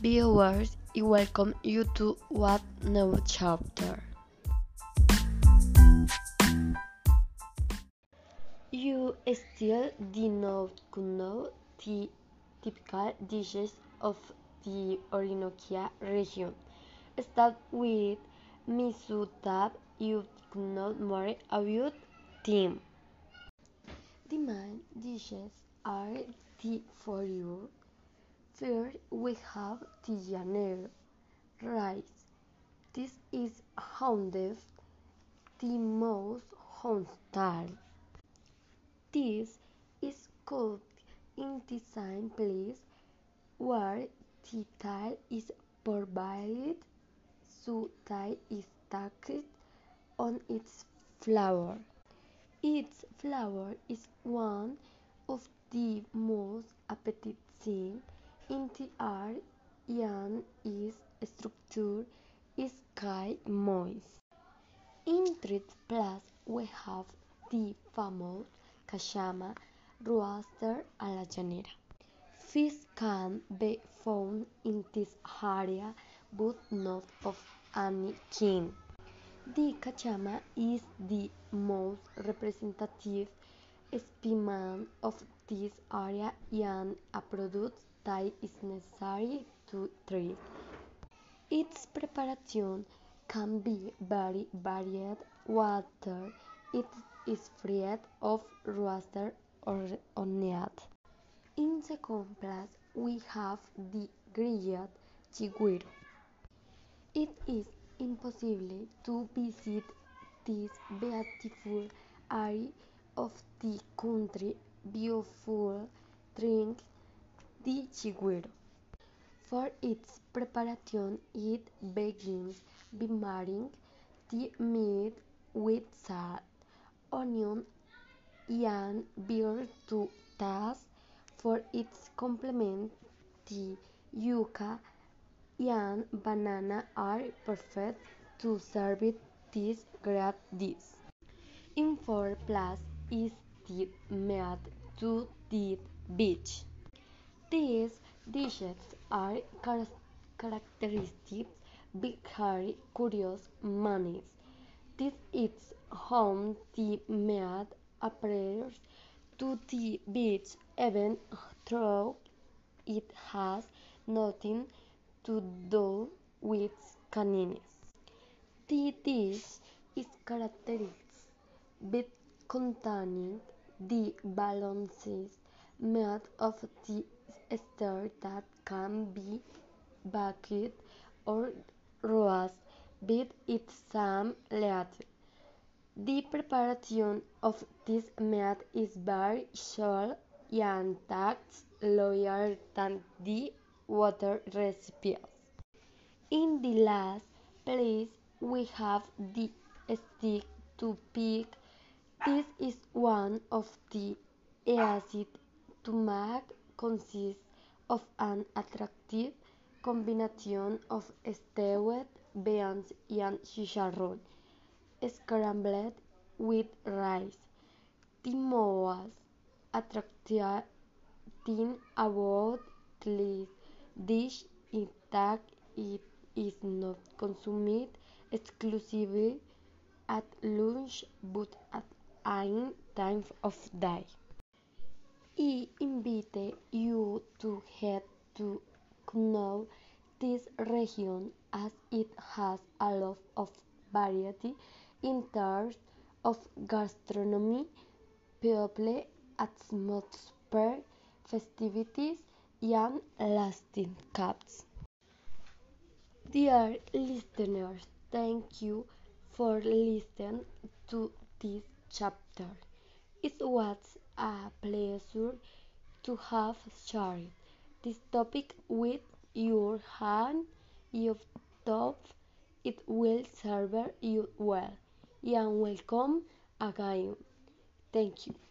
viewers y welcome you to what new chapter. You still do not know the typical dishes of the Orinoquia region. Start with miso that you know more about them. The main dishes are the for you. First, we have llanero rice. This is hounded the most hostile. This is cooked in same place where the tail is boiled, so that is stacked on its flower. Its flower is one of the most appetizing in art and its structure is quite moist. In third place we have the famous cachama roasted a la llanera. Fish can be found in this area but not of any kind. The cachama is the most representative specimen of this area and a product that is necessary to treat. Its preparation can be very varied whether it is fried of roasted or onied. In second place we have the grilled chigüiro. It is impossible to visit this beautiful area of the country beautiful trying For its preparation it begins by marinating the meat with salt, onion and beer to taste. For its complement the yuca and banana are perfect to serve this great dish. In fourth place is the meat to the beach. These dishes are characterized by curious manners. This is how the meat appears to the beach even though it has nothing to do with canines. The dish is characterized by containing the balances made of the steer that can be baked or roasted with its some leather. The preparation of this meat is very short and takes longer than the other recipes. In the last place we have the stick to pig. This is one of the easiest to make consists of an attractive combination of stewed beans and chicharrón scrambled with rice. Attractive thing about this dish is that it is not consumed exclusively at lunch but at any time of day. I invite you to get to know this region as it has a lot of variety in terms of gastronomy, people, atmosphere, festivities, and landscapes. Dear listeners, thank you for listening to this chapter. It was a pleasure to have shared this topic with you and I hope it will serve you well. And welcome again. Thank you.